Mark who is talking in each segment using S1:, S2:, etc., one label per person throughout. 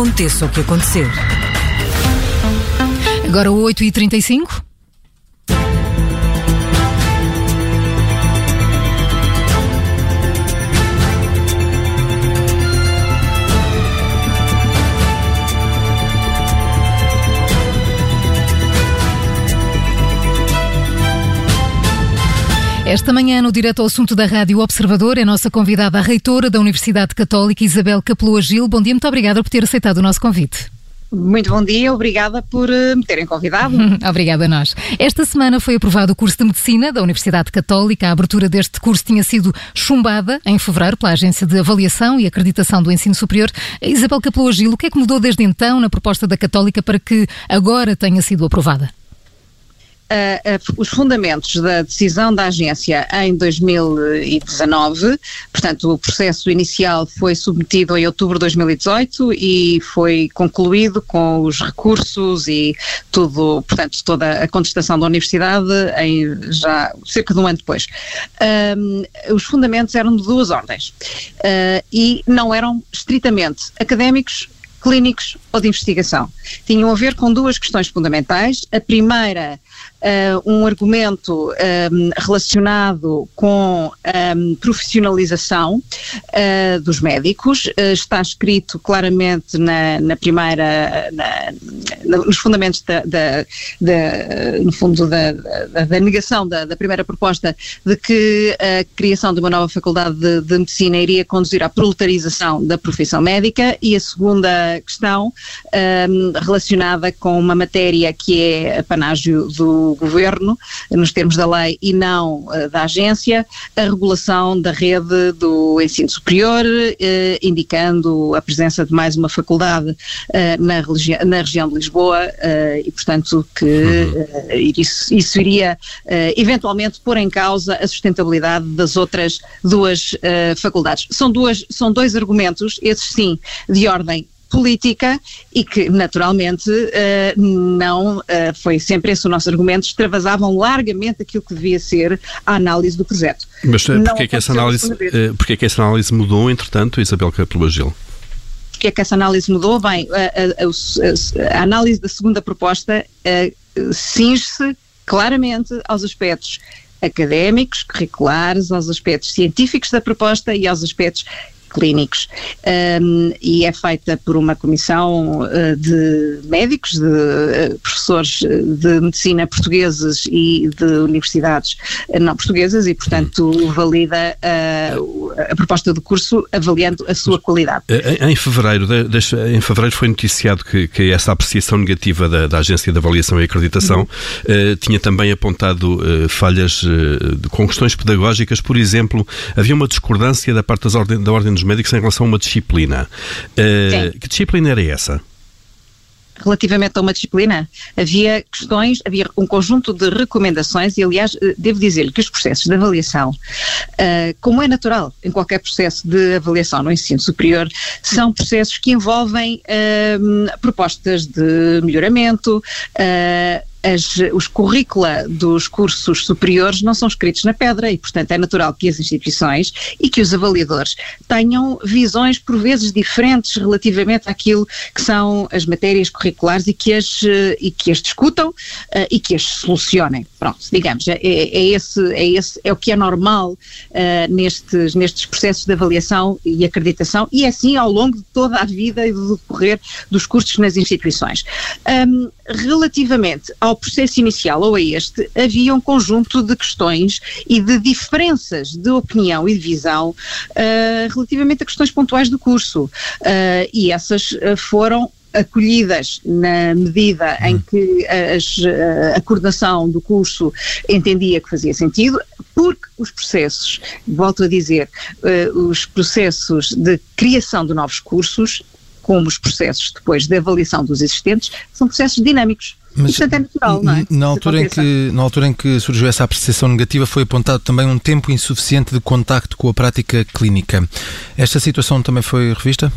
S1: Aconteça o que acontecer.
S2: Agora 8h35. Esta manhã, no Direto ao Assunto da Rádio Observador, é nossa convidada a reitora da Universidade Católica, Isabel Capeloa Gil. Bom dia, muito obrigada por ter aceitado o nosso convite.
S3: Muito bom dia, obrigada por uh, me terem convidado.
S2: obrigada a nós. Esta semana foi aprovado o curso de Medicina da Universidade Católica. A abertura deste curso tinha sido chumbada em fevereiro pela Agência de Avaliação e Acreditação do Ensino Superior. Isabel Capeloa Gil, o que é que mudou desde então na proposta da Católica para que agora tenha sido aprovada?
S3: Uh, os fundamentos da decisão da agência em 2019, portanto, o processo inicial foi submetido em outubro de 2018 e foi concluído com os recursos e tudo, portanto, toda a contestação da universidade em já cerca de um ano depois. os fundamentos eram de duas ordens uh, e não eram estritamente académicos clínicos ou de investigação. Tinham a ver com duas questões fundamentais. A primeira uh, um argumento um, ehm, relacionado com um, profissionalização uh, dos médicos. Uh, está escrito claramente na, na primeira, na, na, nos fundamentos da, da, da no fundo da, da negação da, primeira proposta de que a criação de uma nova faculdade de, de, medicina iria conduzir à proletarização da profissão médica e a segunda questão um, relacionada com uma matéria que é apanágio do governo, nos termos da lei e não uh, da agência, a regulação da rede do ensino superior, uh, indicando a presença de mais uma faculdade uh, na, na, região de Lisboa e, portanto, que uhum. isso, isso, iria eventualmente pôr em causa a sustentabilidade das outras duas faculdades. São, duas, são dois argumentos, esses sim, de ordem política e que, naturalmente, uh, não uh, foi sempre esse o nosso argumento, extravasavam largamente aquilo que devia ser a análise do projeto.
S4: Mas uh, porquê, é que essa análise, porquê é que essa análise mudou, entretanto, Isabel Capelo Gil?
S3: Porquê é que essa análise mudou? Bem, a, a, a, a análise da segunda proposta cinge-se claramente aos aspectos académicos, curriculares, aos aspectos científicos da proposta e aos aspectos clínicos um, e é feita por uma comissão uh, de médicos, de uh, professores de medicina portugueses e de universidades uh, não portuguesas e, portanto, valida a proposta do curso avaliando a sua qualidade.
S4: Em, em fevereiro, de, em fevereiro foi noticiado que, que essa apreciação negativa da, da, Agência de Avaliação e Acreditação uhum. tinha também apontado falhas com questões pedagógicas, por exemplo, havia uma discordância da parte das ordem, da Ordem dos médicos em relação a uma disciplina. Uh, que disciplina era essa?
S3: relativamente a uma disciplina, havia questões, havia um conjunto de recomendações e, aliás, eh, devo dizer-lhe que os processos de avaliação, uh, como é natural em qualquer processo de avaliação no ensino superior, são processos que envolvem uh, propostas de melhoramento, uh, as, os currícula dos cursos superiores não são escritos na pedra e, portanto, é natural que as instituições e que os avaliadores tenham visões por vezes diferentes relativamente àquilo que são as matérias curriculares e que as, eh, e que as discutam uh, e que as solucionem. Pronto, digamos, é, é, esse, é, esse, é o que é normal uh, nestes, nestes processos de avaliação e acreditação e é assim ao longo de toda a vida e do decorrer dos cursos nas instituições. Um, relativamente ao processo inicial ou a este, havia um conjunto de questões e de diferenças de opinião e de visão uh, relativamente a questões pontuais do curso. Uh, e essas uh, foram acolhidas na medida em hum. que a, a coordenação do curso entendia que fazia sentido, porque os processos, volto a dizer, os processos de criação de novos cursos como os processos depois de avaliação dos existentes, são processos dinâmicos. Mas, Portanto, é natural, não é?
S5: Na altura, em que, na altura em que surgiu essa apreciação negativa, foi apontado também um tempo insuficiente de contacto com a prática clínica. Esta situação também foi revista?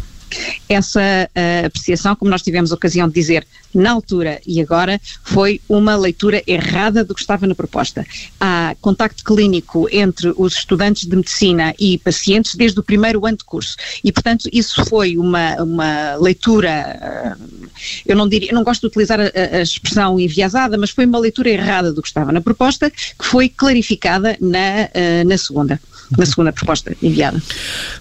S3: Essa uh, apreciação, como nós tivemos ocasião de dizer na altura e agora, foi uma leitura errada do que estava na proposta. Há contacto clínico entre os estudantes de medicina e pacientes desde o primeiro ano de curso e, portanto, isso foi uma, uma leitura, uh, eu não diria, eu não gosto de utilizar a, a, expressão enviesada, mas foi uma leitura errada do que estava na proposta, que foi clarificada na, uh, na segunda na segunda proposta enviada.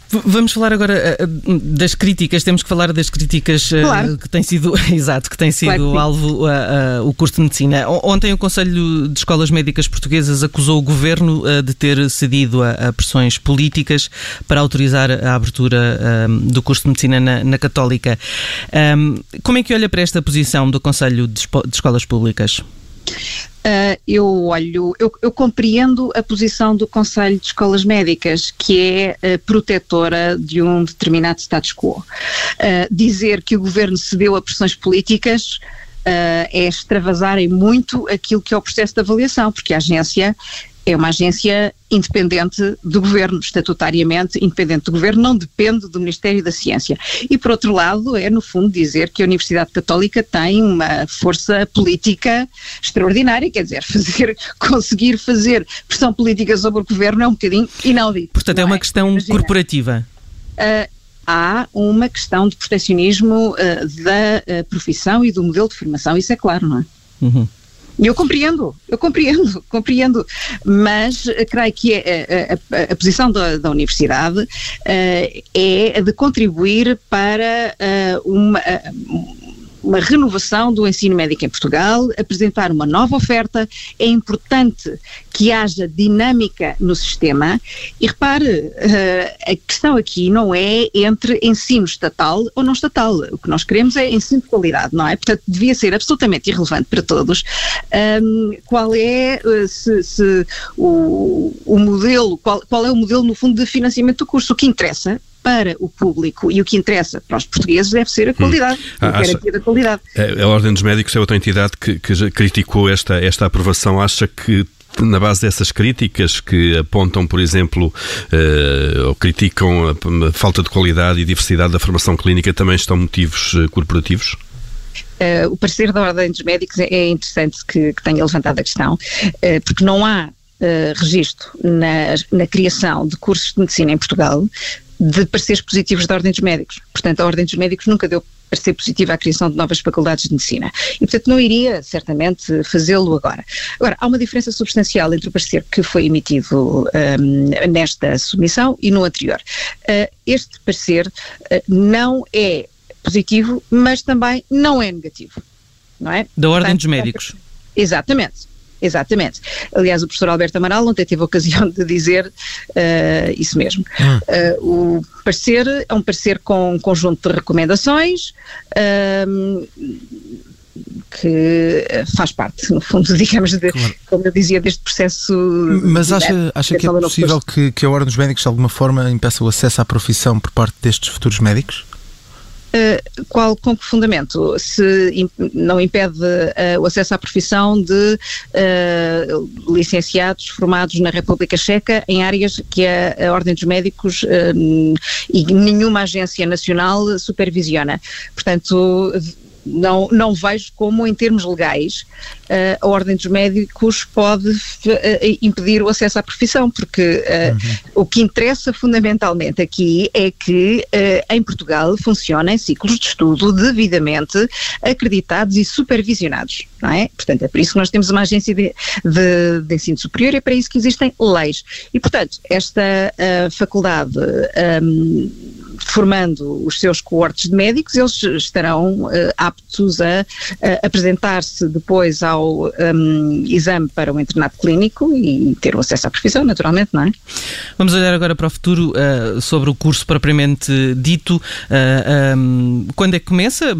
S1: Vamos falar agora das críticas, temos que falar das críticas uh, claro. que têm sido, exato, que têm sido claro que alvo uh, o curso de medicina. Ontem o Conselho de Escolas Médicas Portuguesas acusou o governo de ter cedido a, a, pressões políticas para autorizar a abertura do curso de medicina na, na Católica. Um, como é que olha para esta posição do Conselho de, de Escolas Públicas?
S3: Uh, eu olho, eu, eu, compreendo a posição do Conselho de Escolas Médicas, que é uh, protetora de um determinado status quo. Uh, dizer que o governo cedeu a pressões políticas é extravasarem muito aquilo que é o processo de avaliação, porque a agência é uma agência independente do governo, estatutariamente independente do governo, não depende do Ministério da Ciência. E, por outro lado, é, no fundo, dizer que a Universidade Católica tem uma força política extraordinária, quer dizer, fazer, conseguir fazer pressão política sobre o governo é um bocadinho inaudito.
S1: Portanto, é uma é? questão Imagina. corporativa.
S3: Uh, há uma questão de protecionismo uh, da uh, profissão e do modelo de formação, isso é claro, não é? Uhum. Eu compreendo, eu compreendo, compreendo, mas creio que a, a, a, a posição da, da universidade uh, é de contribuir para uh, uma, uh, uma renovação do ensino médico em Portugal, apresentar uma nova oferta. É importante que haja dinâmica no sistema. E repare, uh, a questão aqui não é entre ensino estatal ou não estatal. O que nós queremos é ensino de qualidade, não é? Portanto, devia ser absolutamente irrelevante para todos um, qual é uh, se, se o, o modelo, qual, qual é o modelo, no fundo, de financiamento do curso. O que interessa para o público e o que interessa para os portugueses deve ser a qualidade, hum. a garantia da qualidade.
S4: A, a Ordem dos Médicos é outra entidade que, que criticou esta, esta aprovação. Acha que na base dessas críticas que apontam, por exemplo, uh, ou criticam a, a, falta de qualidade e diversidade da formação clínica, também estão motivos uh, corporativos?
S3: Uh, o parecer da Ordem dos Médicos é, é interessante que, que tenha levantado a questão, porque não há registro na, na, criação de cursos de medicina em Portugal de pareceres positivos da Ordem dos Médicos. Portanto, a Ordem dos Médicos nunca deu parecer positivo à criação de novas faculdades de medicina. E, portanto, não iria, certamente, fazê-lo agora. Agora, há uma diferença substancial entre o parecer que foi emitido um, nesta submissão e no anterior. Uh, este parecer uh, não é positivo, mas também não é negativo. Não é?
S1: Da Ordem portanto, dos Médicos.
S3: Exatamente. Exatamente. Aliás, o professor Alberto Amaral ontem teve a ocasião de dizer uh, isso mesmo. Uh, o parecer é um parecer com um conjunto de recomendações. Uh, que faz parte, no fundo, digamos, de, claro. como eu dizia, deste processo.
S5: Mas acha, acha que é possível que, que a Ordem dos Médicos, de alguma forma, impeça o acesso à profissão por parte destes futuros médicos?
S3: Uh, qual, com que fundamento? Se não impede uh, o acesso à profissão de uh, licenciados formados na República Checa em áreas que a, a Ordem dos Médicos e nenhuma agência nacional supervisiona. Portanto, não, não vejo como, em termos legais, uh, a Ordem dos Médicos pode uh, impedir o acesso à profissão, porque uh, uhum. o que interessa fundamentalmente aqui é que em Portugal funcionem ciclos de estudo devidamente acreditados e supervisionados, não é? Portanto, é por isso que nós temos uma agência de, de, de ensino superior e é para isso que existem leis. E, portanto, esta faculdade. Um, formando os seus coortes de médicos, eles estarão uh, aptos a, a apresentar-se depois ao um, exame para o internato clínico e ter o acesso à profissão, naturalmente, não é?
S1: Vamos olhar agora para o futuro uh, sobre o curso propriamente dito. Uh, um, quando é que começa?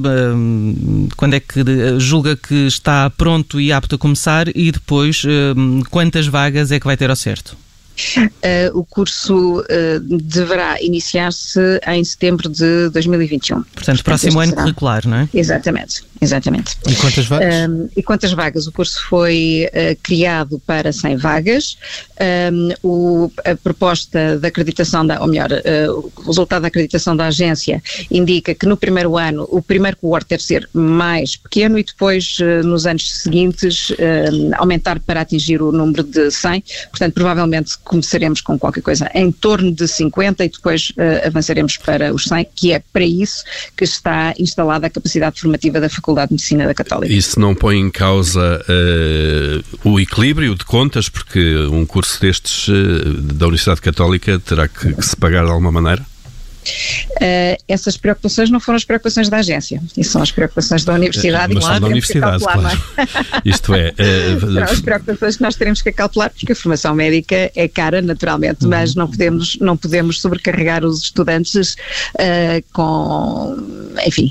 S1: quando é que julga que está pronto e apto a começar? E depois, quantas vagas é que vai ter ao certo?
S3: Uh, o curso uh, deverá iniciar-se em setembro de 2021.
S1: Portanto, Portanto próximo ano será... curricular, não é?
S3: Exatamente, exatamente.
S5: E quantas vagas?
S3: Um, e quantas vagas? O curso foi uh, criado para 100 vagas. Um, o, a proposta da acreditação, da, ou melhor, o resultado da acreditação da agência indica que no primeiro ano o primeiro coorte deve ser mais pequeno e depois, nos anos seguintes, aumentar para atingir o número de 100. Portanto, provavelmente começaremos com qualquer coisa em torno de 50 e depois uh, avançaremos para os 100, que é para isso que está instalada a capacidade formativa da Faculdade de Medicina da Católica.
S4: Isso não põe em causa uh, o equilíbrio de contas, porque um curso destes uh, da Universidade Católica terá que, que se pagar de alguma maneira?
S3: Uh, essas preocupações não foram as preocupações da agência, isso são as preocupações da universidade.
S4: Mas
S3: são
S4: da universidade, claro. É? Isto é... Uh,
S3: são as preocupações que nós teremos que calcular, porque a formação médica é cara, naturalmente, uhum. mas não podemos, não podemos sobrecarregar os estudantes uh, com, enfim,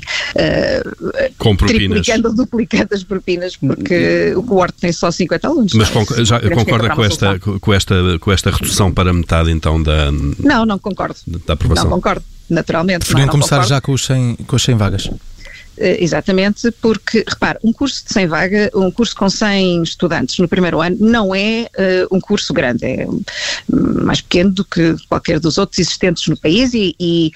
S4: com propinas.
S3: triplicando, duplicando as propinas, porque o coorte tem só 50 alunos.
S4: Mas já concorda com esta, com, esta, com esta redução para metade, então, da...
S3: Não, não concordo.
S4: Da aprovação.
S3: Não concordo naturalmente.
S5: Preferiam começar concordo. já com, os 100, com as 100 vagas?
S3: Uh, exatamente, porque, repare, um curso de 100 vagas, um curso com 100 estudantes no primeiro ano não é uh, um curso grande, é mais pequeno do que qualquer dos outros existentes no país e, e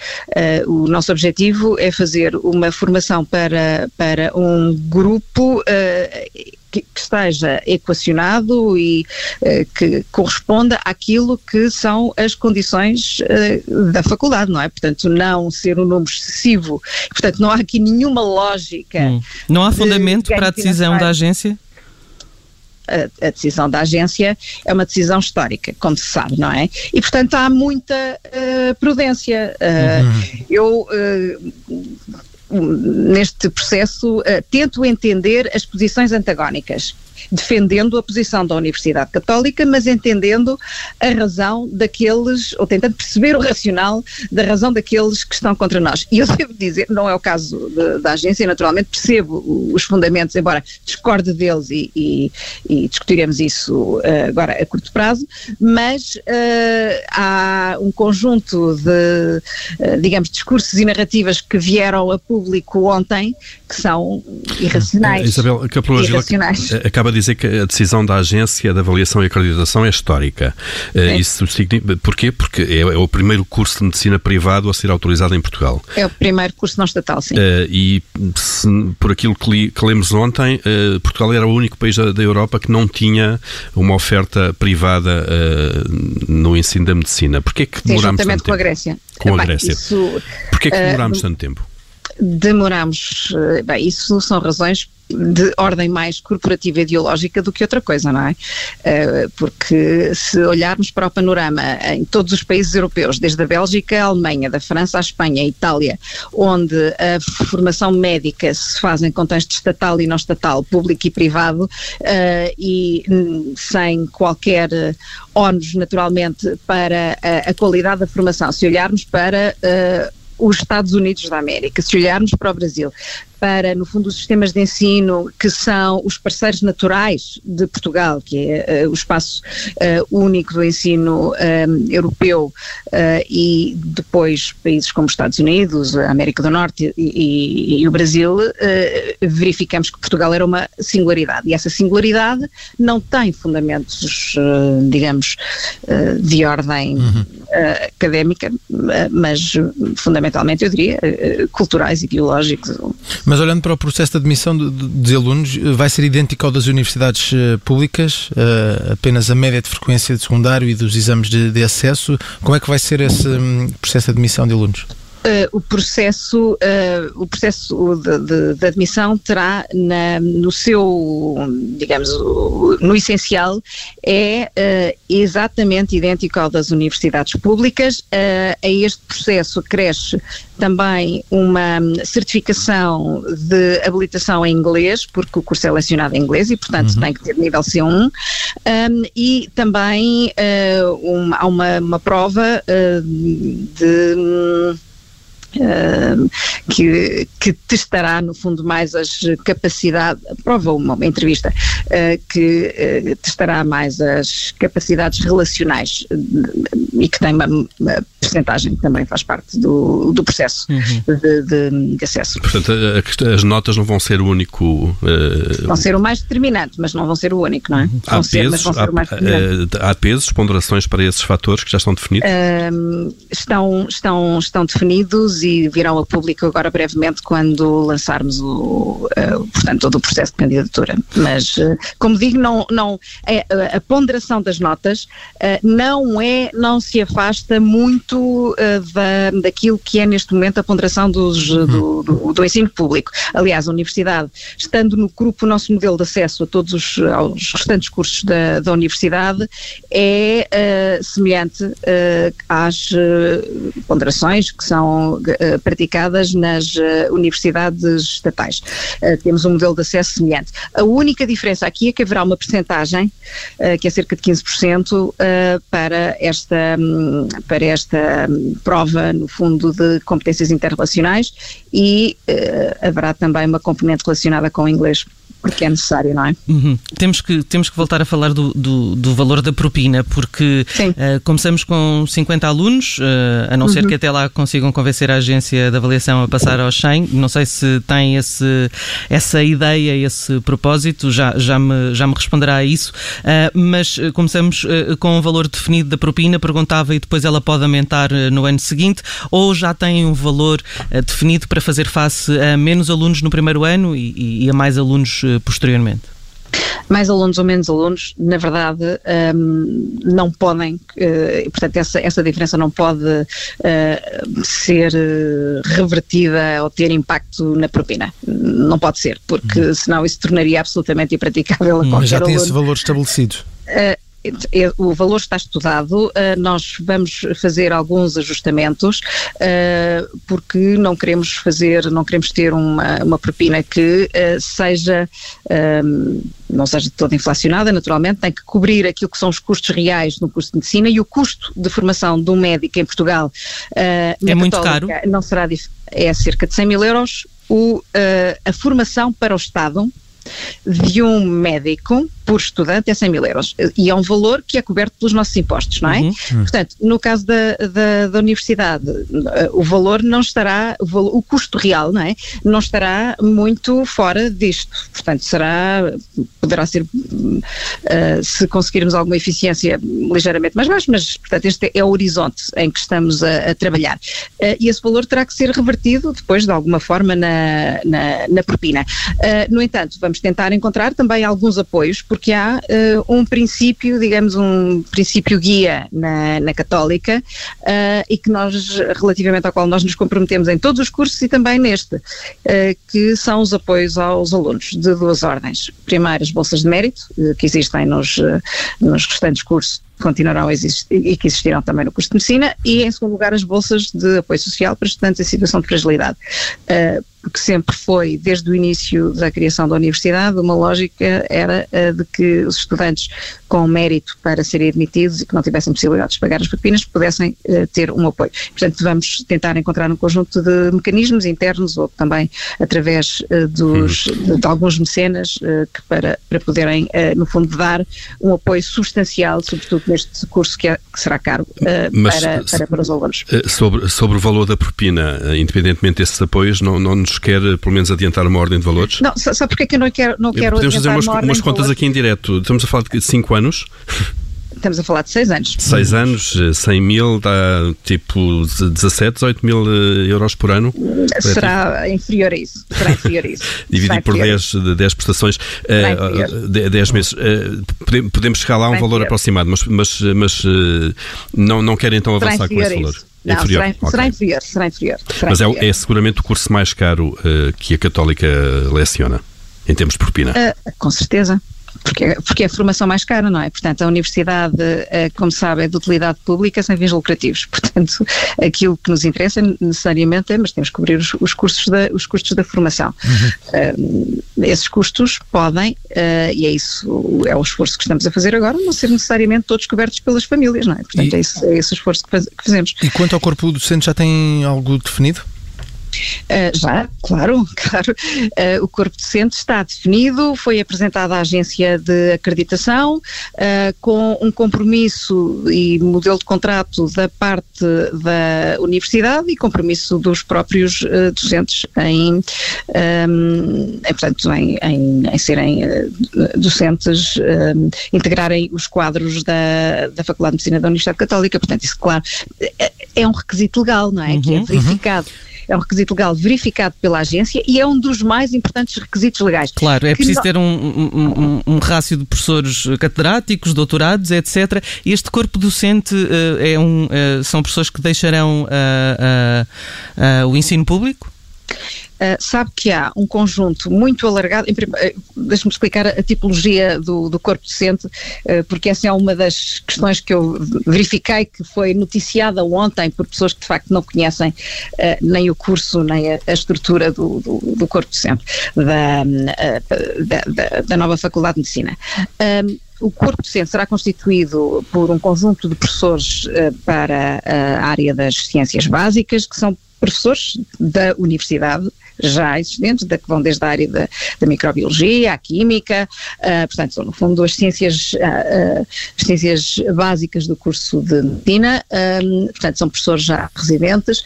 S3: uh, o nosso objetivo é fazer uma formação para, para um grupo que, que esteja equacionado e uh, que corresponda àquilo que são as condições uh, da faculdade, não é? Portanto, não ser um número excessivo. Portanto, não há aqui nenhuma lógica. Hum.
S1: Não há fundamento de para a decisão da agência?
S3: A, a, decisão da agência é uma decisão histórica, como se sabe, não é? E, portanto, há muita uh, prudência. Uh, uhum. Eu uh, neste processo, uh, tento entender as posições antagónicas defendendo a posição da Universidade Católica, mas entendendo a razão daqueles, ou tentando perceber o racional da razão daqueles que estão contra nós. E eu devo dizer, não é o caso de, da agência, naturalmente percebo os fundamentos, embora discorde deles e, e, e discutiremos isso uh, agora a curto prazo, mas uh, há um conjunto de, uh, digamos, discursos e narrativas que vieram a público ontem que são irracionais.
S4: Isabel Capelou irracionais. Acaba de dizer que a decisão da agência de avaliação e acreditação é histórica. É. Isso significa, porquê? Porque é, é, o primeiro curso de medicina privado a ser autorizado em Portugal.
S3: É o primeiro curso não estatal, sim.
S4: Uh, e se, por aquilo que, li, que, lemos ontem, uh, Portugal era o único país da, da, Europa que não tinha uma oferta privada uh, no ensino da medicina. Porquê que demorámos tanto tempo?
S3: com a Grécia.
S4: Com Epá, a Grécia. Isso, Porquê que demorámos tanto tempo?
S3: demoramos, bem, isso são razões de ordem mais corporativa e ideológica do que outra coisa, não é? Eh, porque se olharmos para o panorama em todos os países europeus, desde a Bélgica à Alemanha, da França à Espanha, à Itália, onde a formação médica se faz em contexto estatal e não estatal, público e privado, eh, e sem qualquer ónus, naturalmente, para a, qualidade da formação. Se olharmos para uh, os Estados Unidos da América, se olharmos para o Brasil, para, no fundo, os sistemas de ensino que são os parceiros naturais de Portugal, que é uh, o espaço uh, único do ensino uh, europeu, e depois países como os Estados Unidos, a América do Norte e, e, e o Brasil, verificamos que Portugal era uma singularidade. E essa singularidade não tem fundamentos, digamos, de ordem uhum. Académica, mas fundamentalmente, eu diria, culturais e biológicos.
S5: Mas olhando para o processo de admissão de, de, de alunos, vai ser idêntico ao das universidades uh, públicas, uh, apenas a média de frequência de secundário e dos exames de, de acesso. Como é que vai ser esse um, processo de admissão de alunos?
S3: Uh, o processo, uh, o processo de, de, de admissão terá na, no seu, digamos, no essencial, é uh, exatamente idêntico ao das universidades públicas. a este processo cresce também uma certificação de habilitação em inglês, porque o curso é lecionado em inglês e, portanto, uhum. tem que ter nível C1, um, e também há uma, uma prova de Uh, que, que, testará, no fundo, mais as capacidades, prova uma, entrevista, uh, que uh, testará mais as capacidades relacionais e que tem percentagem também faz parte do, do processo uhum. de, de, de, acesso.
S4: Portanto, a, as notas não vão ser o único.
S3: Vão ser o mais determinante, mas não vão ser o único, não é?
S4: Há
S3: ser,
S4: pesos, há, há, pesos, ponderações para esses fatores que já estão definidos?
S3: estão, estão, estão definidos e virão a público agora brevemente quando lançarmos o, uh, portanto, todo o processo de candidatura. Mas, uh, como digo, não, não, é, a ponderação das notas uh, não é, não se afasta muito da, daquilo que é neste momento a ponderação dos, uhum. do, do, do, ensino público. Aliás, a universidade, estando no grupo, o nosso modelo de acesso a todos os aos restantes cursos da, da universidade é semelhante às ponderações que são praticadas nas uh, universidades estatais. Uh, temos um modelo de acesso semelhante. A única diferença aqui é que haverá uma percentagem, uh, que é cerca de 15%, para esta, um, para esta prova, no fundo, de competências interrelacionais e haverá também uma componente relacionada com o inglês porque é necessário, não é?
S1: Uhum. Temos, que, temos que voltar a falar do, do, do valor da propina, porque uh, começamos com 50 alunos, uh, a não uhum. ser que até lá consigam convencer a agência de avaliação a passar aos 100. Não sei se tem esse, essa ideia, esse propósito, já, já, me, já me responderá a isso, uh, mas começamos com um valor definido da propina, perguntava e depois ela pode aumentar no ano seguinte, ou já tem um valor definido para fazer face a menos alunos no primeiro ano e, e a mais alunos posteriormente?
S3: mais alunos ou menos alunos, na verdade, um, não podem, uh, portanto, essa, essa diferença não pode uh, ser uh, revertida ou ter impacto na propina. Não pode ser, porque uhum. senão isso tornaria absolutamente impraticável a qualquer
S5: Mas já tem
S3: aluno.
S5: esse valor estabelecido.
S3: É, o valor está estudado, eh, nós vamos fazer alguns ajustamentos, eh, porque não queremos fazer, não queremos ter uma, uma propina que eh, seja, não seja toda inflacionada, naturalmente, tem que cobrir aquilo que são os custos reais no curso de medicina e o custo de formação de um médico em Portugal
S1: é muito caro.
S3: não será, é cerca de 100 mil euros, o, a formação para o Estado de um médico por estudante é 100 mil euros. E é um valor que é coberto pelos nossos impostos, não é? Uhum. Portanto, no caso da, da, da, universidade, o valor não estará, o, valor, o, custo real, não é? Não estará muito fora disto. Portanto, será, poderá ser, uh, se conseguirmos alguma eficiência, ligeiramente mais baixo, mas, portanto, este é o horizonte em que estamos a, a trabalhar. Uh, e esse valor terá que ser revertido depois, de alguma forma, na, na, na propina. Uh, no entanto, vamos tentar encontrar também alguns apoios, porque há uh, um princípio, digamos, um princípio guia na, na Católica uh, e que nós, relativamente ao qual nós nos comprometemos em todos os cursos e também neste, uh, que são os apoios aos alunos de duas ordens. Primeiro, as bolsas de mérito, que existem nos, nos restantes cursos continuarão a existir e que existirão também no curso de medicina e em segundo lugar as bolsas de apoio social para estudantes em situação de fragilidade. Uh, porque sempre foi, desde o início da criação da universidade, uma lógica era a de que os estudantes com mérito para serem admitidos e que não tivessem possibilidade de pagar as propinas pudessem uh, ter um apoio. Portanto, vamos tentar encontrar um conjunto de mecanismos internos ou também através uh, dos, de, de, alguns mecenas uh, que para, para poderem, no fundo, dar um apoio substancial, sobretudo neste curso que, é, que será caro para, para, para, os alunos.
S4: Sobre, sobre o valor da propina, independentemente desses apoios, não, não nos quer, pelo menos, adiantar uma ordem de valores?
S3: Não, sabe porque é que eu não quero, não quero
S4: Podemos fazer umas, umas contas aqui em direto. Estamos a falar de 5 anos?
S3: Estamos a falar de 6 anos.
S4: 6 anos, 100 mil dá tipo 17, 18 mil eh, euros por ano?
S3: Será inferior a isso. Será inferior a isso.
S4: Dividir por 10, 10 prestações, uh, 10 meses. Uh, podemos chegar lá a um valor inferior. aproximado, mas, mas, mas uh, não, não querem então avançar com esse valor.
S3: Não, inferior. Será, okay. será, inferior, será inferior. Será
S4: mas
S3: é inferior.
S4: É, é, seguramente o curso mais caro uh, que a Católica leciona, em termos de propina.
S3: Uh, com certeza porque, porque é a formação mais cara, não é? Portanto, a universidade, eh, como sabe, é de utilidade pública sem fins lucrativos. Portanto, aquilo que nos interessa necessariamente é, mas temos que cobrir os, os custos, da, os custos da formação. Uhum. Uh, esses custos podem, uh, e é isso, é o esforço que estamos a fazer agora, não ser necessariamente todos cobertos pelas famílias, não é? Portanto, e, é, esse, é esse o esforço que, faz, que fazemos.
S5: E quanto ao corpo docente, já tem algo definido?
S3: Uh, já, claro, claro. Uh, o corpo docente está definido, foi apresentado à agência de acreditação, uh, com um compromisso e modelo de contrato da parte da universidade e compromisso dos próprios docentes em, um, em, portanto, em, em, em serem docentes, um, integrarem os quadros da, da Faculdade de Medicina da Universidade Católica. Portanto, isso, claro, é, é um requisito legal, não é? Uhum, que é uhum. verificado. Uhum é um requisito legal verificado pela agência e é um dos mais importantes requisitos legais.
S1: Claro, é preciso ter um, um, um, um rácio de professores catedráticos, doutorados, etc. Este corpo docente uh, é um, uh, são pessoas que deixarão uh, o ensino público?
S3: Uh, sabe que há um conjunto muito alargado, uh, deixe-me explicar a, tipologia do, do corpo docente, uh, porque essa é uma das questões que eu verifiquei que foi noticiada ontem por pessoas que de facto não conhecem nem o curso, nem a, a estrutura do, do, do, corpo docente da, da, da, da, nova Faculdade de Medicina. O corpo docente será constituído por um conjunto de professores uh, para a área das ciências básicas, que são professores da universidade já existentes, da, que vão desde a área da, da microbiologia, à química, uh, portanto, são no fundo as ciências, uh, uh, as ciências básicas do curso de medicina, portanto, são professores já residentes,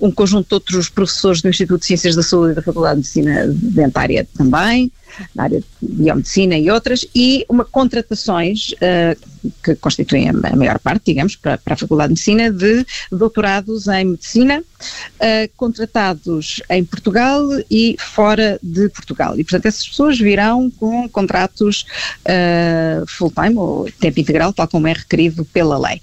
S3: um conjunto de outros professores do Instituto de Ciências da Saúde e da Faculdade de Medicina Dentária também, na área de biomedicina e outras, e uma contratações uh, que constituem a maior parte, digamos, para, para, a Faculdade de Medicina, de doutorados em Medicina, uh, contratados em Portugal e fora de Portugal. E, portanto, essas pessoas virão com contratos uh, full-time ou tempo integral, tal como é requerido pela lei.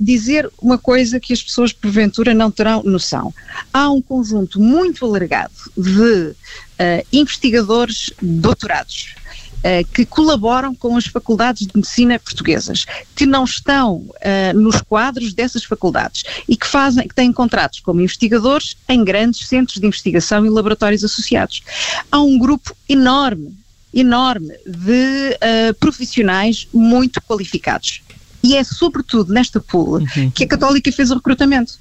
S3: dizer uma coisa que as pessoas, porventura, não terão noção. Há um conjunto muito alargado de uh, investigadores doutorados. Uh, que colaboram com as faculdades de medicina portuguesas, que não estão uh, nos quadros dessas faculdades e que fazem, que têm contratos como investigadores em grandes centros de investigação e laboratórios associados. Há um grupo enorme, enorme de uh, profissionais muito qualificados. E é sobretudo nesta pool uhum. que a Católica fez o recrutamento.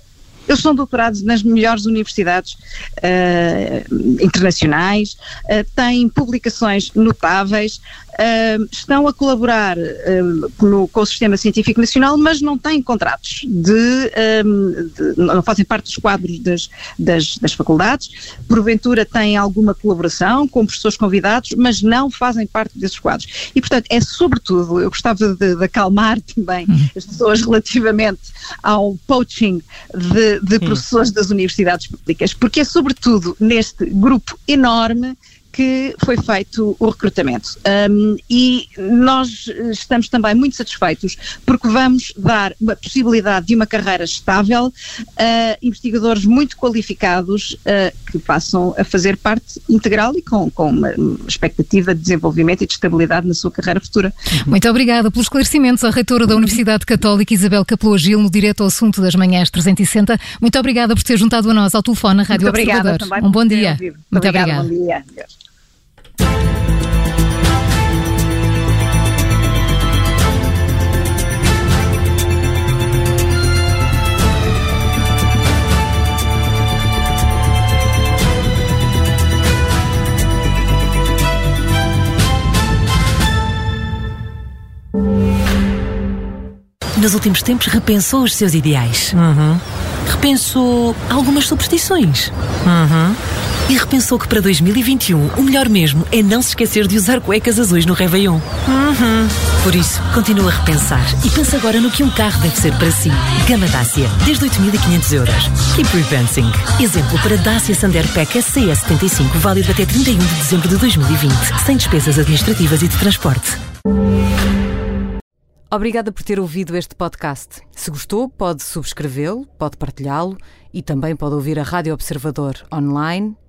S3: Eles são doutorados nas melhores universidades uh, internacionais, uh, têm publicações notáveis, uh, estão a colaborar no, com o Sistema Científico Nacional, mas não têm contratos de, de não fazem parte dos quadros das, das, das, faculdades, porventura têm alguma colaboração com professores convidados, mas não fazem parte desses quadros. E, portanto, é sobretudo, eu gostava de, de acalmar também uhum. as pessoas relativamente ao poaching de, de professores das universidades públicas, porque é sobretudo neste grupo enorme que foi feito o recrutamento. Um, e nós estamos também muito satisfeitos porque vamos dar uma possibilidade de uma carreira estável a investigadores muito qualificados uh, que passam a fazer parte integral e com, com uma expectativa de desenvolvimento e de estabilidade na sua carreira futura.
S2: Muito obrigada pelos esclarecimentos à reitora da Universidade Católica Isabel Capoa Gil no direto ao assunto das manhãs 360. Muito obrigada por ter juntado a nós ao telefone a Rádio muito Observador. Um bom dia.
S3: Muito, muito obrigada. Bom dia.
S6: Nos últimos tempos repensou os seus ideais.
S2: Uhum.
S6: Repensou algumas superstições.
S2: Uhum.
S6: E repensou que para 2021 o melhor mesmo é não se esquecer de usar cuecas azuis no Réveillon.
S2: Uhum.
S6: Por isso, continua a repensar e pensa agora no que um carro deve ser para si. Gama Dacia, desde 8.500 euros. Keep repensing. Exemplo para Dacia Sanderpec SCS 75, válido até 31 de dezembro de 2020, sem despesas administrativas e de transporte.
S2: Obrigada por ter ouvido este podcast. Se gostou, pode subscrevê-lo, pode partilhá-lo e também pode ouvir a Rádio Observador online